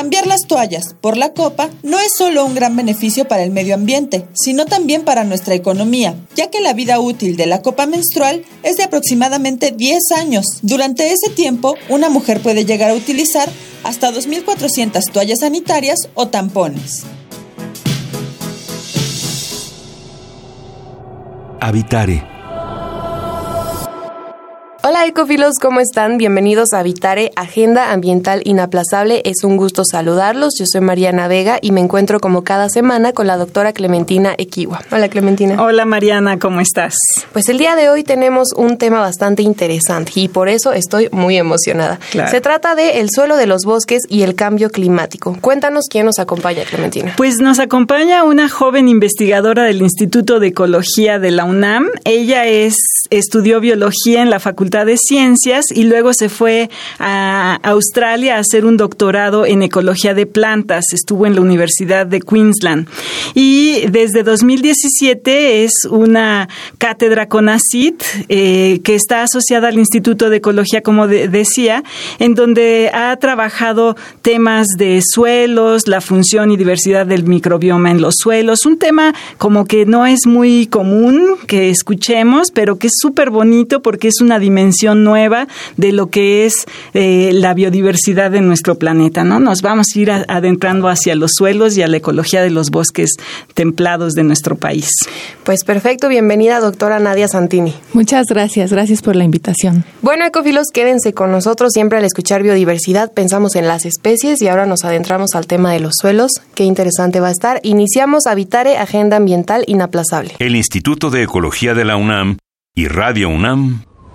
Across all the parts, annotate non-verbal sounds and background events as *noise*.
Cambiar las toallas por la copa no es solo un gran beneficio para el medio ambiente, sino también para nuestra economía, ya que la vida útil de la copa menstrual es de aproximadamente 10 años. Durante ese tiempo, una mujer puede llegar a utilizar hasta 2.400 toallas sanitarias o tampones. Habitare Hola ecofilos, ¿cómo están? Bienvenidos a Vitare, Agenda Ambiental Inaplazable. Es un gusto saludarlos. Yo soy Mariana Vega y me encuentro como cada semana con la doctora Clementina Equiwa. Hola Clementina. Hola Mariana, ¿cómo estás? Pues el día de hoy tenemos un tema bastante interesante y por eso estoy muy emocionada. Se trata de el suelo de los bosques y el cambio climático. Cuéntanos quién nos acompaña, Clementina. Pues nos acompaña una joven investigadora del Instituto de Ecología de la UNAM. Ella es estudió biología en la Facultad de Ciencias y luego se fue a Australia a hacer un doctorado en ecología de plantas. Estuvo en la Universidad de Queensland. Y desde 2017 es una cátedra CONACIT eh, que está asociada al Instituto de Ecología, como decía, en donde ha trabajado temas de suelos, la función y diversidad del microbioma en los suelos. Un tema como que no es muy común que escuchemos, pero que es súper bonito porque es una dimensión nueva de lo que es eh, la biodiversidad de nuestro planeta, ¿no? Nos vamos a ir adentrando hacia los suelos y a la ecología de los bosques templados de nuestro país. Pues perfecto, bienvenida doctora Nadia Santini. Muchas gracias, gracias por la invitación. Bueno, ecofilos, quédense con nosotros. Siempre al escuchar biodiversidad pensamos en las especies y ahora nos adentramos al tema de los suelos. Qué interesante va a estar. Iniciamos Habitare Agenda Ambiental Inaplazable. El Instituto de Ecología de la UNAM y Radio UNAM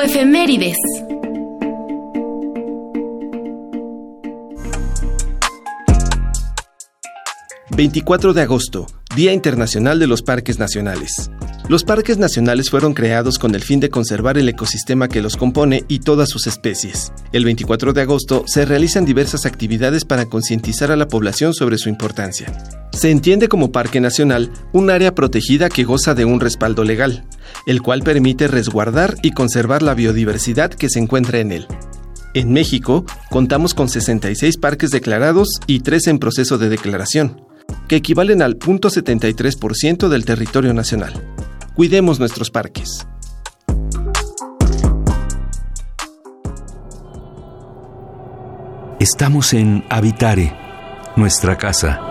Ecoefemérides. 24 de agosto, Día Internacional de los Parques Nacionales. Los parques nacionales fueron creados con el fin de conservar el ecosistema que los compone y todas sus especies. El 24 de agosto se realizan diversas actividades para concientizar a la población sobre su importancia. Se entiende como parque nacional un área protegida que goza de un respaldo legal, el cual permite resguardar y conservar la biodiversidad que se encuentra en él. En México, contamos con 66 parques declarados y 3 en proceso de declaración, que equivalen al 0.73% del territorio nacional. Cuidemos nuestros parques. Estamos en Habitare, nuestra casa.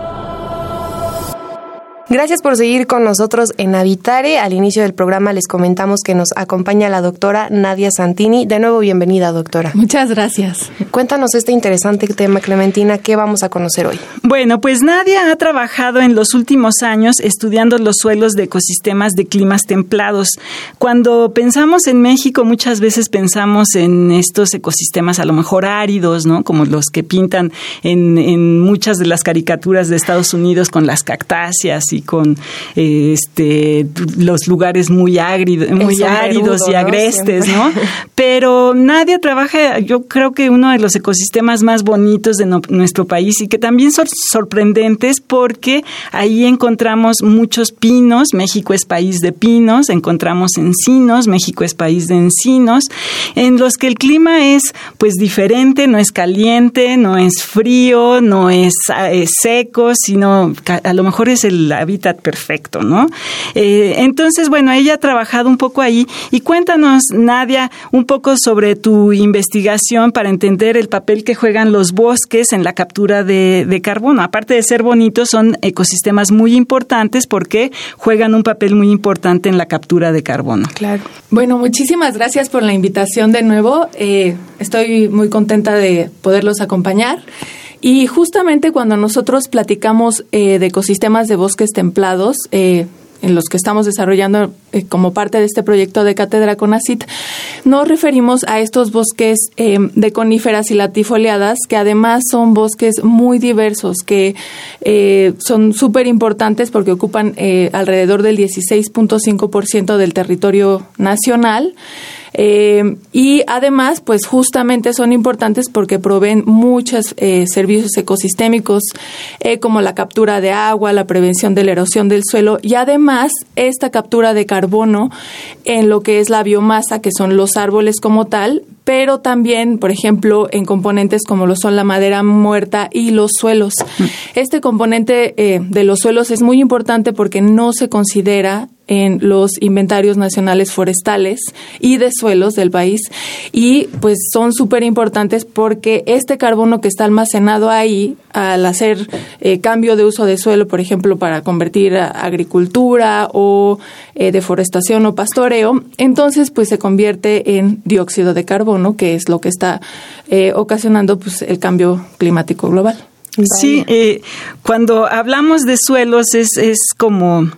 Gracias por seguir con nosotros en Habitare. Al inicio del programa les comentamos que nos acompaña la doctora Nadia Santini. De nuevo, bienvenida, doctora. Muchas gracias. Cuéntanos este interesante tema, Clementina. ¿Qué vamos a conocer hoy? Bueno, pues Nadia ha trabajado en los últimos años estudiando los suelos de ecosistemas de climas templados. Cuando pensamos en México, muchas veces pensamos en estos ecosistemas a lo mejor áridos, ¿no? Como los que pintan en, en muchas de las caricaturas de Estados Unidos con las cactáceas y con este los lugares muy, áridos, muy áridos y agrestes, ¿no? *laughs* Pero nadie trabaja, yo creo que uno de los ecosistemas más bonitos de nuestro país y que también son sorprendentes porque ahí encontramos muchos pinos, México es país de pinos, encontramos encinos, México es país de encinos, en los que el clima es pues diferente, no es caliente, no es frío, no es, es seco, sino a lo mejor es el perfecto, ¿no? Eh, entonces, bueno, ella ha trabajado un poco ahí y cuéntanos, Nadia, un poco sobre tu investigación para entender el papel que juegan los bosques en la captura de, de carbono. Aparte de ser bonitos, son ecosistemas muy importantes porque juegan un papel muy importante en la captura de carbono. Claro. Bueno, muchísimas gracias por la invitación de nuevo. Eh, estoy muy contenta de poderlos acompañar. Y justamente cuando nosotros platicamos eh, de ecosistemas de bosques templados, eh, en los que estamos desarrollando eh, como parte de este proyecto de cátedra CONACIT, nos referimos a estos bosques eh, de coníferas y latifoliadas, que además son bosques muy diversos, que eh, son súper importantes porque ocupan alrededor del 16.5% del territorio nacional. Eh, y además, pues justamente son importantes porque proveen muchos eh, servicios ecosistémicos, eh, como la captura de agua, la prevención de la erosión del suelo y además esta captura de carbono en lo que es la biomasa, que son los árboles como tal, pero también, por ejemplo, en componentes como lo son la madera muerta y los suelos. Mm. Este componente de los suelos es muy importante porque no se considera en los inventarios nacionales forestales y de suelos del país y pues son súper importantes porque este carbono que está almacenado ahí al hacer eh, cambio de uso de suelo, por ejemplo, para convertir a agricultura o eh, deforestación o pastoreo, entonces pues se convierte en dióxido de carbono, que es lo que está eh, ocasionando pues el cambio climático global. Sí, cuando hablamos de suelos es, es como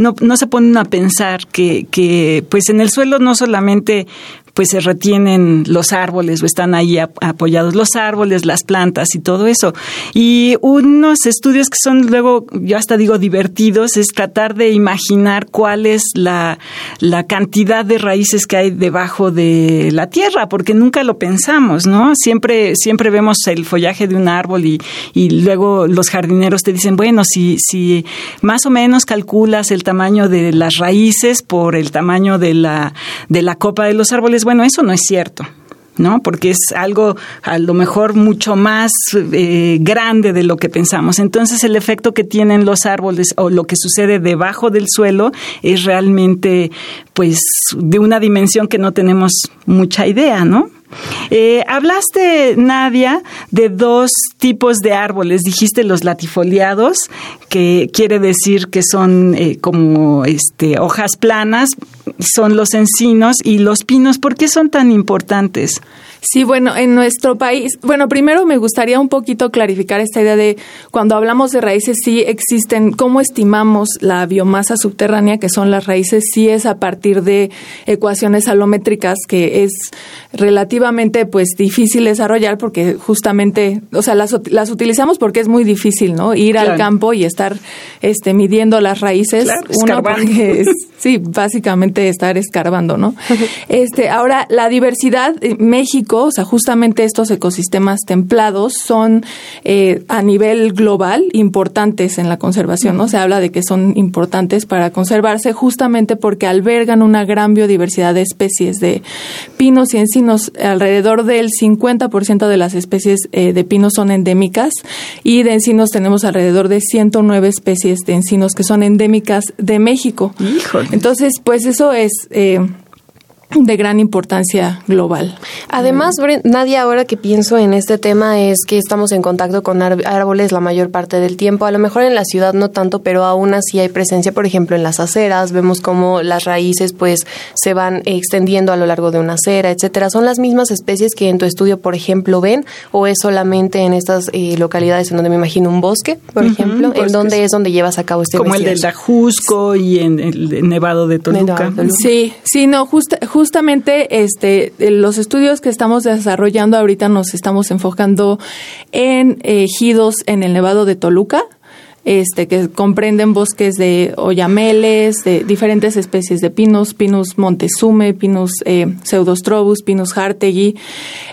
no, no se ponen a pensar que, que pues en el suelo no solamente pues se retienen los árboles o están ahí apoyados los árboles, las plantas y todo eso. Y unos estudios que son luego, yo hasta digo divertidos, es tratar de imaginar cuál es la, la cantidad de raíces que hay debajo de la tierra, porque nunca lo pensamos, ¿no? Siempre, siempre vemos el follaje de un árbol y, y luego los jardineros te dicen, bueno, si, si más o menos calculas el tamaño de las raíces por el tamaño de la, de la copa de los árboles, bueno, eso no es cierto. ¿no? Porque es algo a lo mejor mucho más eh, grande de lo que pensamos. Entonces el efecto que tienen los árboles o lo que sucede debajo del suelo es realmente pues de una dimensión que no tenemos mucha idea, ¿no? Eh, hablaste, Nadia, de dos tipos de árboles. Dijiste los latifoliados, que quiere decir que son eh, como este, hojas planas, son los encinos y los pinos. ¿Por qué son tan importantes? Sí, bueno, en nuestro país, bueno, primero me gustaría un poquito clarificar esta idea de cuando hablamos de raíces, sí existen, ¿cómo estimamos la biomasa subterránea, que son las raíces? Sí es a partir de ecuaciones alométricas, que es relativamente, pues, difícil desarrollar porque justamente, o sea, las, las utilizamos porque es muy difícil, ¿no? Ir al campo y estar este, midiendo las raíces. Claro, porque sí, básicamente estar escarbando, ¿no? *laughs* este, ahora, la diversidad, México, o sea, justamente estos ecosistemas templados son eh, a nivel global importantes en la conservación, ¿no? Se habla de que son importantes para conservarse justamente porque albergan una gran biodiversidad de especies de pinos y encinos. Alrededor del 50% de las especies eh, de pinos son endémicas y de encinos tenemos alrededor de 109 especies de encinos que son endémicas de México. Entonces, pues eso es... Eh, de gran importancia global. Además, nadie ahora que pienso en este tema es que estamos en contacto con árboles la mayor parte del tiempo. A lo mejor en la ciudad no tanto, pero aún así hay presencia, por ejemplo, en las aceras. Vemos cómo las raíces pues se van extendiendo a lo largo de una acera, etcétera. ¿Son las mismas especies que en tu estudio, por ejemplo, ven o es solamente en estas eh, localidades en donde me imagino un bosque, por ejemplo, en donde es donde llevas a cabo este Como el del Dajusco y en el Nevado de Toluca. Sí, sí, no, justo justamente este, los estudios que estamos desarrollando ahorita nos estamos enfocando en ejidos en el Nevado de Toluca, este, que comprenden bosques de oyameles, de diferentes especies de pinos, Pinus montezume, Pinus eh, pseudostrobus, Pinus hartegui,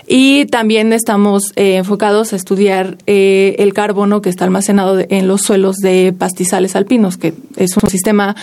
y también estamos eh, enfocados a estudiar eh, el carbono que está almacenado en los suelos de pastizales alpinos, que es un sistema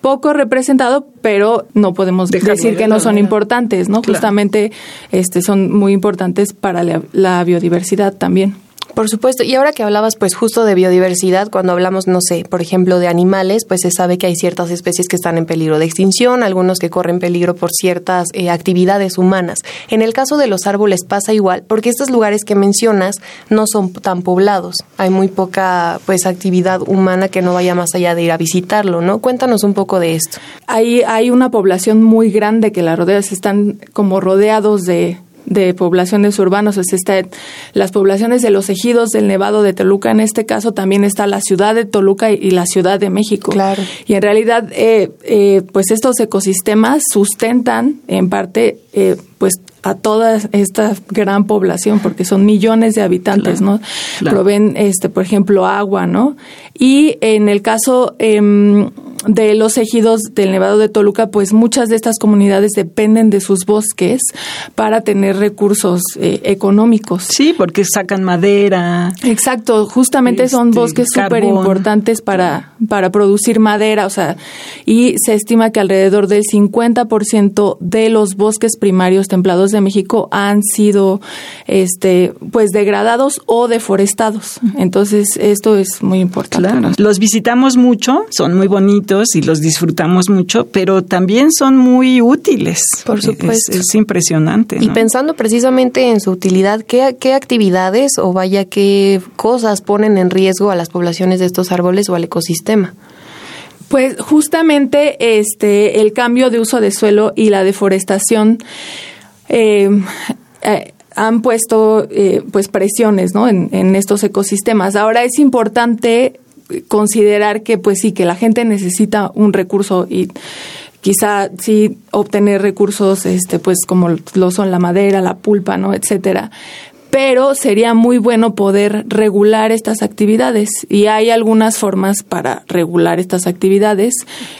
poco representado, pero no podemos decir que no son importantes, ¿no? Justamente este, son muy importantes para la, biodiversidad también. Por supuesto, y ahora que hablabas pues justo de biodiversidad, cuando hablamos, no sé, por ejemplo, de animales, pues se sabe que hay ciertas especies que están en peligro de extinción, algunos que corren peligro por ciertas eh, actividades humanas. En el caso de los árboles pasa igual, porque estos lugares que mencionas no son tan poblados, hay muy poca pues actividad humana que no vaya más allá de ir a visitarlo, ¿no? Cuéntanos un poco de esto. Hay, hay una población muy grande que la rodea, están como rodeados de de poblaciones urbanas, o sea, está las poblaciones de los ejidos del Nevado de Toluca, en este caso también está la ciudad de Toluca y, la ciudad de México. Claro. Y en realidad, eh, eh, pues estos ecosistemas sustentan en parte, eh, pues a toda esta gran población, porque son millones de habitantes, ¿no? Proveen, este, por ejemplo, agua, ¿no? Y en el caso eh, de los ejidos del Nevado de Toluca, pues muchas de estas comunidades dependen de sus bosques para tener recursos eh, económicos. Sí, porque sacan madera. Exacto, justamente son este, bosques súper importantes para, para producir madera, o sea, y se estima que alrededor del 50% de los bosques primarios templados de México han sido este pues degradados o deforestados. Entonces, esto es muy importante. Los visitamos mucho, son muy bonitos y los disfrutamos mucho, pero también son muy útiles. Por supuesto. Es, impresionante. Y pensando precisamente en su utilidad, ¿qué, ¿qué actividades o vaya qué cosas ponen en riesgo a las poblaciones de estos árboles o al ecosistema? Pues justamente este el cambio de uso de suelo y la deforestación eh, eh, han puesto eh, pues presiones ¿no? en, en, estos ecosistemas. Ahora es importante considerar que pues sí, que la gente necesita un recurso y quizá sí obtener recursos este pues como lo son la madera, la pulpa, ¿no? etcétera. Pero sería muy bueno poder regular estas actividades y hay algunas formas para regular estas actividades.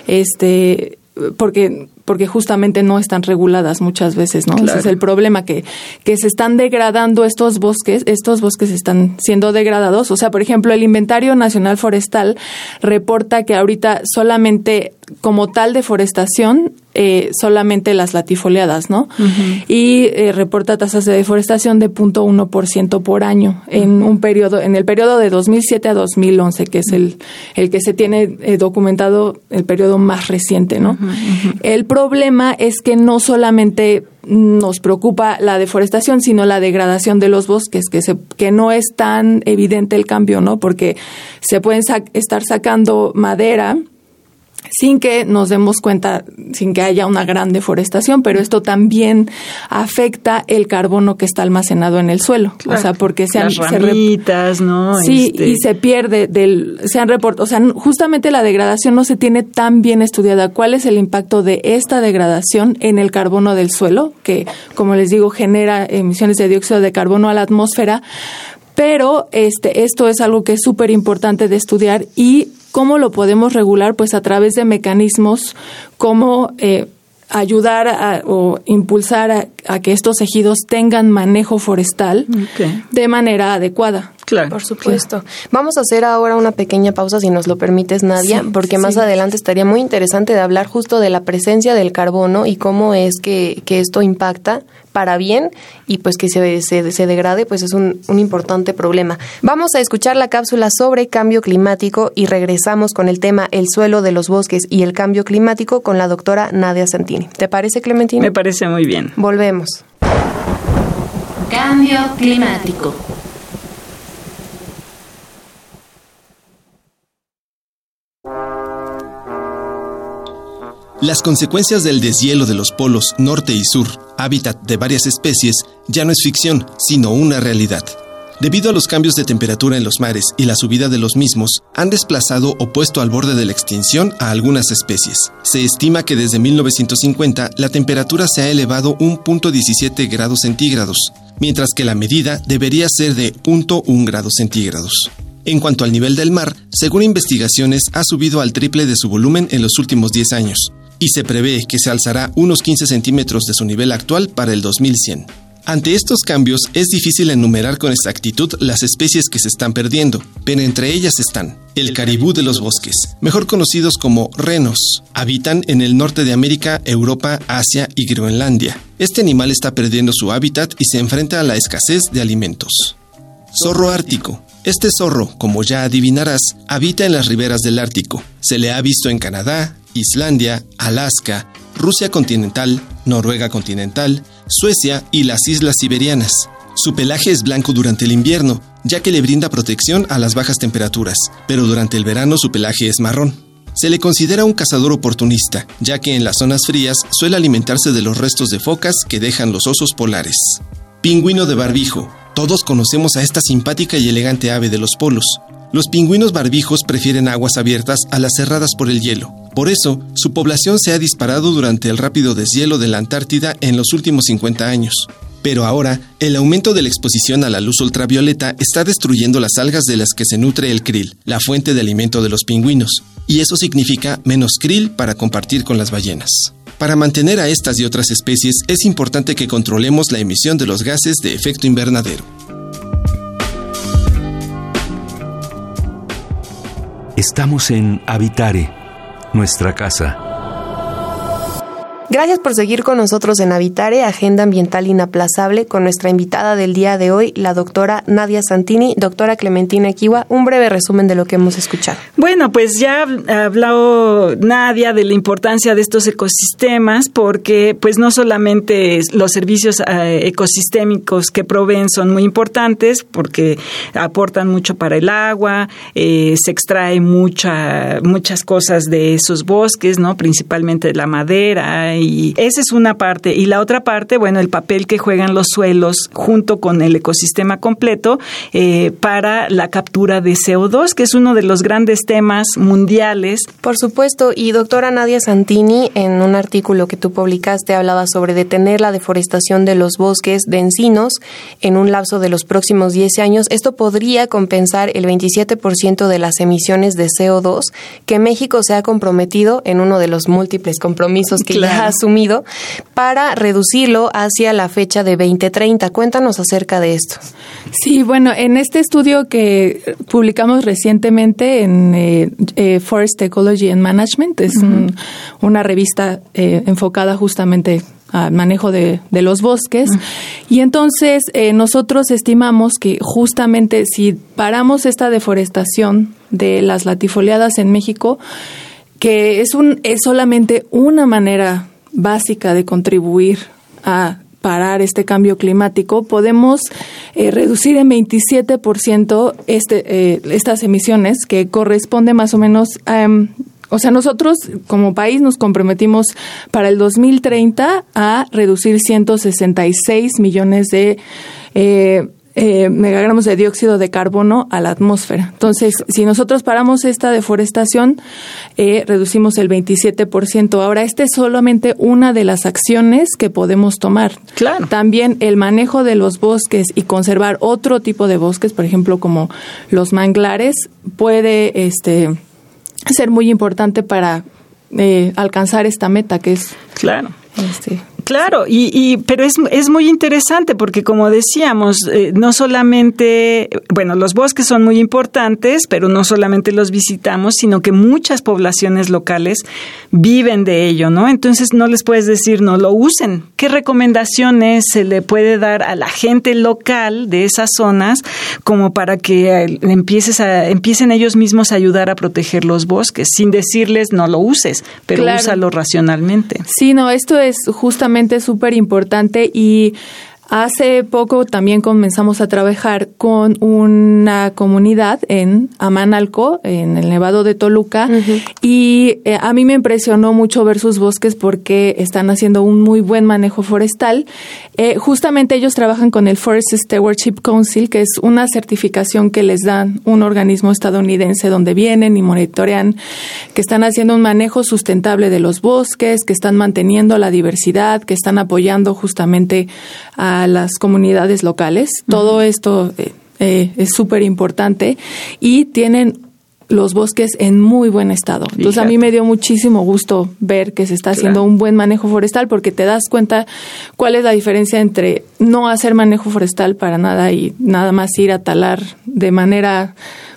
Este porque porque justamente no están reguladas muchas veces, ¿no? Ese es el problema, que, que se están degradando estos bosques, estos bosques están siendo degradados. O sea, por ejemplo, el Inventario Nacional Forestal reporta que ahorita solamente como tal deforestación eh, solamente las latifoliadas, ¿no? Y eh, reporta tasas de deforestación de 0.1% por año en un periodo, en el periodo de 2007 a 2011, que es el, el que se tiene eh, documentado el periodo más reciente, ¿no? El problema es que no solamente nos preocupa la deforestación, sino la degradación de los bosques, que, se, que no es tan evidente el cambio, ¿no? Porque se pueden estar sacando madera sin que nos demos cuenta, sin que haya una gran deforestación, pero esto también afecta el carbono que está almacenado en el suelo. O sea, porque se han... Las ¿no? Sí, este y se pierde del... Se han reportado, o sea, justamente la degradación no se tiene tan bien estudiada. ¿Cuál es el impacto de esta degradación en el carbono del suelo? Que, como les digo, genera emisiones de dióxido de carbono a la atmósfera pero este, esto es algo que es súper importante de estudiar y ¿Cómo lo podemos regular? Pues a través de mecanismos como eh, ayudar o impulsar a, que estos ejidos tengan manejo forestal de manera adecuada. Claro. Por supuesto. Vamos a hacer ahora una pequeña pausa, si nos lo permites, Nadia, porque más adelante estaría muy interesante de hablar justo de la presencia del carbono y cómo es que, que esto impacta para bien y pues que se, se, degrade, pues es un, un, importante problema. Vamos a escuchar la cápsula sobre cambio climático y regresamos con el tema el suelo de los bosques y el cambio climático con la doctora Nadia Santini. ¿Te parece, Clementina? Me parece muy bien. Volvemos. Cambio climático. Las consecuencias del deshielo de los polos norte y sur, hábitat de varias especies, ya no es ficción, sino una realidad. Debido a los cambios de temperatura en los mares y la subida de los mismos, han desplazado o puesto al borde de la extinción a algunas especies. Se estima que desde 1950 la temperatura se ha elevado 1.17 grados centígrados, mientras que la medida debería ser de 1.1 grados centígrados. En cuanto al nivel del mar, según investigaciones, ha subido al triple de su volumen en los últimos 10 años, y se prevé que se alzará unos 15 centímetros de su nivel actual para el 2100. Ante estos cambios es difícil enumerar con exactitud las especies que se están perdiendo, pero entre ellas están el caribú de los bosques, mejor conocidos como renos. Habitan en el norte de América, Europa, Asia y Groenlandia. Este animal está perdiendo su hábitat y se enfrenta a la escasez de alimentos. Zorro ártico. Este zorro, como ya adivinarás, habita en las riberas del Ártico. Se le ha visto en Canadá, Islandia, Alaska, Rusia continental, Noruega continental, Suecia y las islas siberianas. Su pelaje es blanco durante el invierno, ya que le brinda protección a las bajas temperaturas, pero durante el verano su pelaje es marrón. Se le considera un cazador oportunista, ya que en las zonas frías suele alimentarse de los restos de focas que dejan los osos polares. Pingüino de barbijo. Todos conocemos a esta simpática y elegante ave de los polos. Los pingüinos barbijos prefieren aguas abiertas a las cerradas por el hielo. Por eso, su población se ha disparado durante el rápido deshielo de la Antártida en los últimos 50 años. Pero ahora, el aumento de la exposición a la luz ultravioleta está destruyendo las algas de las que se nutre el krill, la fuente de alimento de los pingüinos, y eso significa menos krill para compartir con las ballenas. Para mantener a estas y otras especies es importante que controlemos la emisión de los gases de efecto invernadero. Estamos en Habitare, nuestra casa. Gracias por seguir con nosotros en Habitare, Agenda Ambiental Inaplazable, con nuestra invitada del día de hoy, la doctora Nadia Santini. Doctora Clementina Equiwa, un breve resumen de lo que hemos escuchado. Bueno, pues ya ha hablado Nadia de la importancia de estos ecosistemas, porque pues no solamente los servicios eh, ecosistémicos que proveen son muy importantes, porque aportan mucho para el agua, eh, se extrae mucha, muchas cosas de esos bosques, ¿no? Principalmente la madera y esa es una parte. Y la otra parte, bueno, el papel que juegan los suelos junto con el ecosistema completo eh, para la captura de CO2, que es uno de los grandes temas mundiales. Por supuesto, y doctora Nadia Santini, en un artículo que tú publicaste, hablaba sobre detener la deforestación de los bosques de encinos en un lapso de los próximos 10 años. Esto podría compensar el 27% de las emisiones de CO2 que México se ha comprometido en uno de los múltiples compromisos que ya asumido para reducirlo hacia la fecha de 2030. Cuéntanos acerca de esto. Sí, bueno, en este estudio que publicamos recientemente en eh, eh, Forest Ecology and Management, es una revista eh, enfocada justamente al manejo de, los bosques. Y entonces nosotros estimamos que justamente si paramos esta deforestación de las latifoliadas en México, que es, un, es solamente una manera básica de contribuir a parar este cambio climático, podemos eh, reducir en 27% este, eh, estas emisiones, que corresponde más o menos. Em, o sea, nosotros como país nos comprometimos para el 2030 a reducir 166 millones de eh, eh, megagramos de dióxido de carbono a la atmósfera. Entonces, si nosotros paramos esta deforestación, eh, reducimos el 27%. Ahora, esta es solamente una de las acciones que podemos tomar. Claro. También el manejo de los bosques y conservar otro tipo de bosques, por ejemplo, como los manglares, puede este, ser muy importante para eh, alcanzar esta meta que es claro este, Claro, y, y pero es, es, muy interesante porque como decíamos, eh, no solamente, bueno, los bosques son muy importantes, pero no solamente los visitamos, sino que muchas poblaciones locales viven de ello, ¿no? Entonces no les puedes decir no lo usen. ¿Qué recomendaciones se le puede dar a la gente local de esas zonas como para que eh, empieces a, empiecen ellos mismos a ayudar a proteger los bosques sin decirles no lo uses, pero úsalo racionalmente? Sí, no, esto es justamente súper importante y Hace poco también comenzamos a trabajar con una comunidad en Amanalco, en el Nevado de Toluca, y eh, a mí me impresionó mucho ver sus bosques porque están haciendo un muy buen manejo forestal. Eh, justamente ellos trabajan con el Forest Stewardship Council, que es una certificación que les dan un organismo estadounidense donde vienen y monitorean que están haciendo un manejo sustentable de los bosques, que están manteniendo la diversidad, que están apoyando justamente a las comunidades locales. Todo esto eh, eh, es súper importante y tienen los bosques en muy buen estado. Entonces a mí me dio muchísimo gusto ver que se está haciendo un buen manejo forestal porque te das cuenta cuál es la diferencia entre no hacer manejo forestal para nada y nada más ir a talar de manera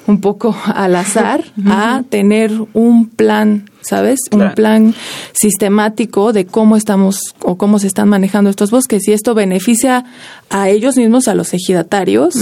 un poco al azar a tener un plan ¿sabes? Un plan sistemático de cómo estamos o cómo se están manejando estos bosques y esto beneficia a ellos mismos, a los ejidatarios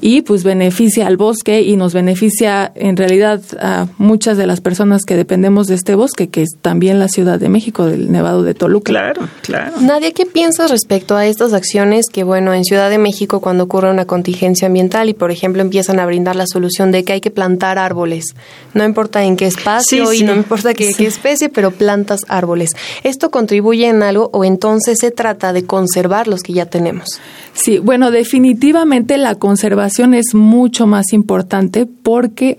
y pues beneficia al bosque y nos beneficia en realidad a muchas de las personas que dependemos de este bosque, que es también la Ciudad de México, del Nevado de Toluca. Claro, claro. Nadia, ¿qué piensas respecto a estas acciones que, bueno, en Ciudad de México cuando ocurre una contingencia ambiental y, por ejemplo, empiezan a brindar la solución de que hay que plantar árboles, no importa en qué espacio y no importa qué, qué especie, pero plantas árboles. ¿Esto contribuye en algo o entonces se trata de conservar los que ya tenemos? Sí, bueno, definitivamente la conservación es mucho más importante porque,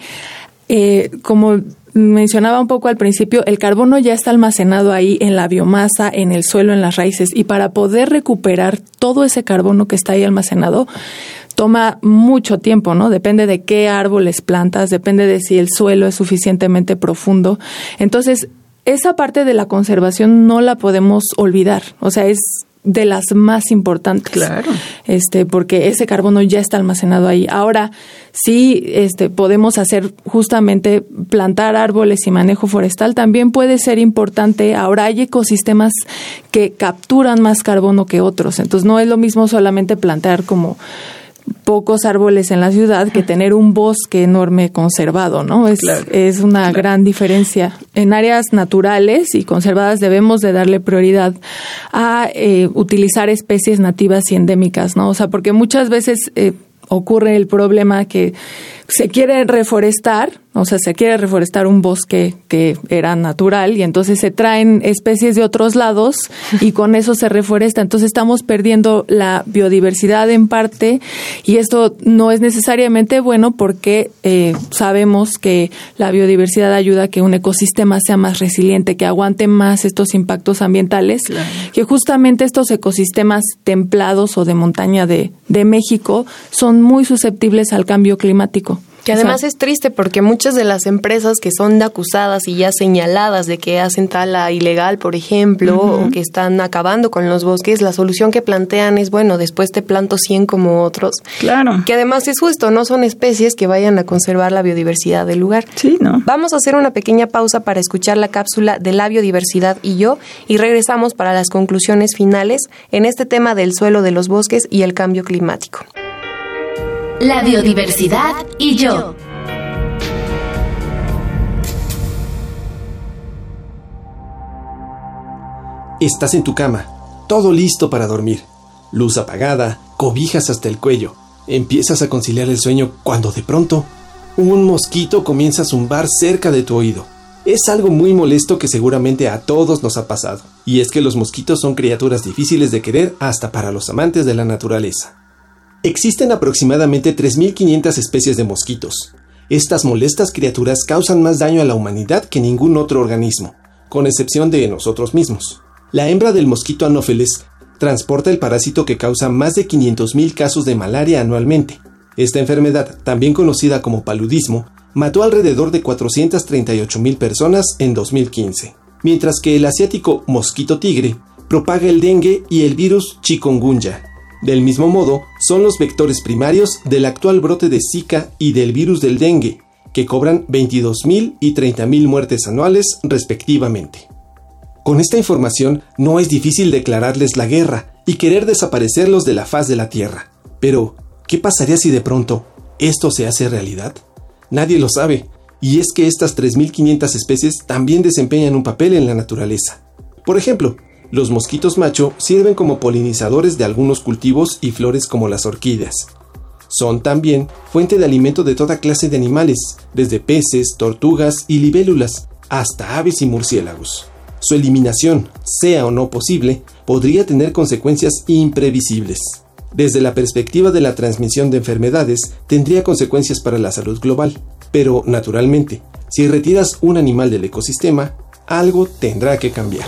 eh, como mencionaba un poco al principio, el carbono ya está almacenado ahí en la biomasa, en el suelo, en las raíces, y para poder recuperar todo ese carbono que está ahí almacenado, toma mucho tiempo, ¿no? Depende de qué árboles plantas, depende de si el suelo es suficientemente profundo. Entonces, esa parte de la conservación no la podemos olvidar. O sea, es de las más importantes. Claro. Este, porque ese carbono ya está almacenado ahí. Ahora, sí, este, podemos hacer justamente plantar árboles y manejo forestal también puede ser importante. Ahora hay ecosistemas que capturan más carbono que otros. Entonces, no es lo mismo solamente plantar como pocos árboles en la ciudad que tener un bosque enorme conservado, ¿no? Es, es una gran diferencia. En áreas naturales y conservadas debemos de darle prioridad a eh, utilizar especies nativas y endémicas, ¿no? O sea, porque muchas veces eh, ocurre el problema que se quiere reforestar, o sea, se quiere reforestar un bosque que era natural y entonces se traen especies de otros lados y con eso se reforesta. Entonces estamos perdiendo la biodiversidad en parte y esto no es necesariamente bueno porque eh, sabemos que la biodiversidad ayuda a que un ecosistema sea más resiliente, que aguante más estos impactos ambientales, que justamente estos ecosistemas templados o de montaña de, de México son muy susceptibles al cambio climático. Que además es triste porque muchas de las empresas que son acusadas y ya señaladas de que hacen tala ilegal, por ejemplo, o que están acabando con los bosques, la solución que plantean es, bueno, después te planto 100 como otros. Claro. Que además es justo, no son especies que vayan a conservar la biodiversidad del lugar. Sí, ¿no? Vamos a hacer una pequeña pausa para escuchar la cápsula de la biodiversidad y yo y regresamos para las conclusiones finales en este tema del suelo de los bosques y el cambio climático. La biodiversidad y yo. Estás en tu cama, todo listo para dormir. Luz apagada, cobijas hasta el cuello. Empiezas a conciliar el sueño cuando de pronto un mosquito comienza a zumbar cerca de tu oído. Es algo muy molesto que seguramente a todos nos ha pasado. Y es que los mosquitos son criaturas difíciles de querer hasta para los amantes de la naturaleza. Existen aproximadamente 3.500 especies de mosquitos. Estas molestas criaturas causan más daño a la humanidad que ningún otro organismo, con excepción de nosotros mismos. La hembra del mosquito anófeles transporta el parásito que causa más de 500.000 casos de malaria anualmente. Esta enfermedad, también conocida como paludismo, mató alrededor de 438.000 personas en 2015, mientras que el asiático mosquito tigre propaga el dengue y el virus chikungunya, del mismo modo, son los vectores primarios del actual brote de Zika y del virus del dengue, que cobran 22.000 y 30.000 muertes anuales respectivamente. Con esta información no es difícil declararles la guerra y querer desaparecerlos de la faz de la Tierra. Pero, ¿qué pasaría si de pronto esto se hace realidad? Nadie lo sabe, y es que estas 3.500 especies también desempeñan un papel en la naturaleza. Por ejemplo, los mosquitos macho sirven como polinizadores de algunos cultivos y flores como las orquídeas. Son también fuente de alimento de toda clase de animales, desde peces, tortugas y libélulas, hasta aves y murciélagos. Su eliminación, sea o no posible, podría tener consecuencias imprevisibles. Desde la perspectiva de la transmisión de enfermedades, tendría consecuencias para la salud global. Pero, naturalmente, si retiras un animal del ecosistema, algo tendrá que cambiar.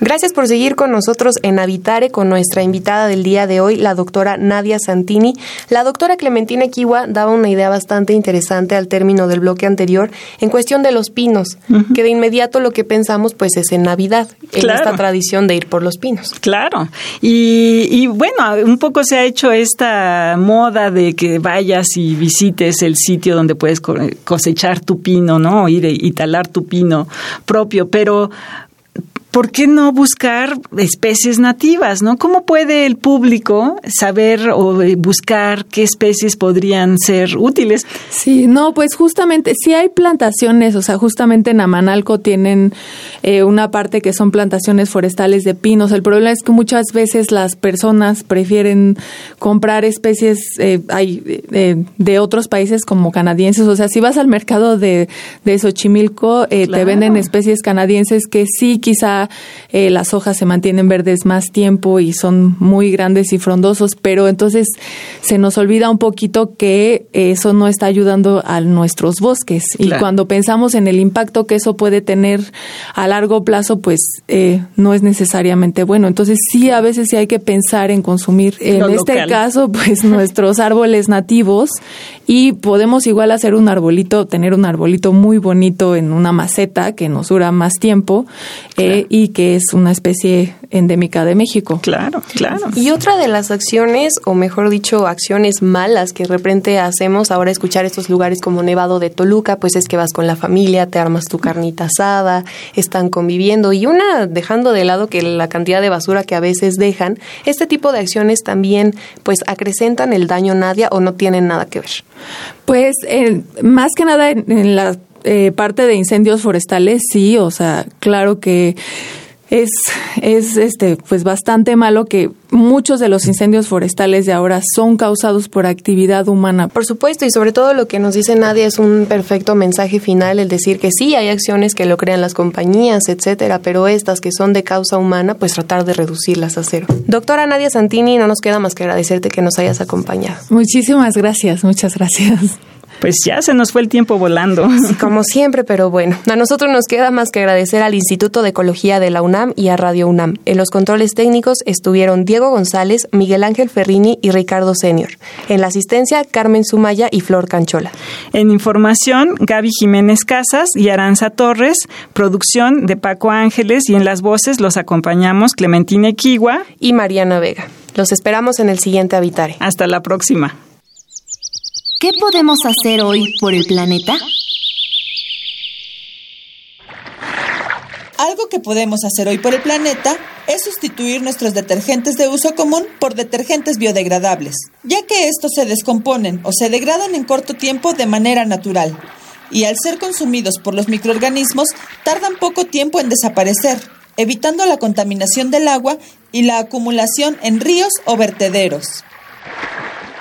Gracias por seguir con nosotros en Habitare con nuestra invitada del día de hoy, la doctora Nadia Santini. La doctora Clementina Kiwa daba una idea bastante interesante al término del bloque anterior en cuestión de los pinos, que de inmediato lo que pensamos pues es en Navidad, en esta tradición de ir por los pinos. Claro. Y, y bueno, un poco se ha hecho esta moda de que vayas y visites el sitio donde puedes cosechar tu pino, ¿no? Ir y talar tu pino propio, pero ¿por qué no buscar especies nativas, no? ¿Cómo puede el público saber o eh, buscar qué especies podrían ser útiles? Sí, no, pues justamente, si hay plantaciones, o sea, justamente en Amanalco tienen eh, una parte que son plantaciones forestales de pinos. El problema es que muchas veces las personas prefieren comprar especies eh, hay, de otros países como canadienses. O sea, si vas al mercado de, de Xochimilco, te venden especies canadienses que sí quizá eh, las hojas se mantienen verdes más tiempo y son muy grandes y frondosos, pero entonces se nos olvida un poquito que eso no está ayudando a nuestros bosques. Y cuando pensamos en el impacto que eso puede tener a largo plazo, pues eh, no es necesariamente bueno. Entonces sí, a veces sí hay que pensar en consumir, en este caso, pues *laughs* nuestros árboles nativos y podemos igual hacer un arbolito, tener un arbolito muy bonito en una maceta que nos dura más tiempo eh, y que es una especie endémica de México. Claro, claro. Y otra de las acciones, o mejor dicho, acciones malas que de repente hacemos ahora escuchar estos lugares como Nevado de Toluca, pues es que vas con la familia, te armas tu carnita asada, están conviviendo y una dejando de lado que la cantidad de basura que a veces dejan, este tipo de acciones también pues acrecentan el daño Nadia o no tienen nada que ver. Pues eh, más que nada en, la eh, parte de incendios forestales, sí, o sea, claro que es, es este, pues bastante malo que muchos de los incendios forestales de ahora son causados por actividad humana. Por supuesto, y sobre todo lo que nos dice Nadia es un perfecto mensaje final, el decir que sí hay acciones que lo crean las compañías, etcétera, pero estas que son de causa humana, pues tratar de reducirlas a cero. Doctora Nadia Santini, no nos queda más que agradecerte que nos hayas acompañado. Muchísimas gracias, muchas gracias. Pues ya se nos fue el tiempo volando. como *laughs* siempre, pero bueno, a nosotros nos queda más que agradecer al Instituto de Ecología de la UNAM y a Radio UNAM. En los controles técnicos estuvieron Diego González, Miguel Ángel Ferrini y Ricardo Senior. En la asistencia, Carmen Sumaya y Flor Canchola. En información, Gaby Jiménez Casas y Aranza Torres. Producción de Paco Ángeles y en las voces los acompañamos Clementina Equigua y Mariana Vega. Los esperamos en el siguiente Habitare. Hasta la próxima. ¿Qué podemos hacer hoy por el planeta? Algo que podemos hacer hoy por el planeta es sustituir nuestros detergentes de uso común por detergentes biodegradables, ya que estos se descomponen o se degradan en corto tiempo de manera natural, y al ser consumidos por los microorganismos tardan poco tiempo en desaparecer, evitando la contaminación del agua y la acumulación en ríos o vertederos.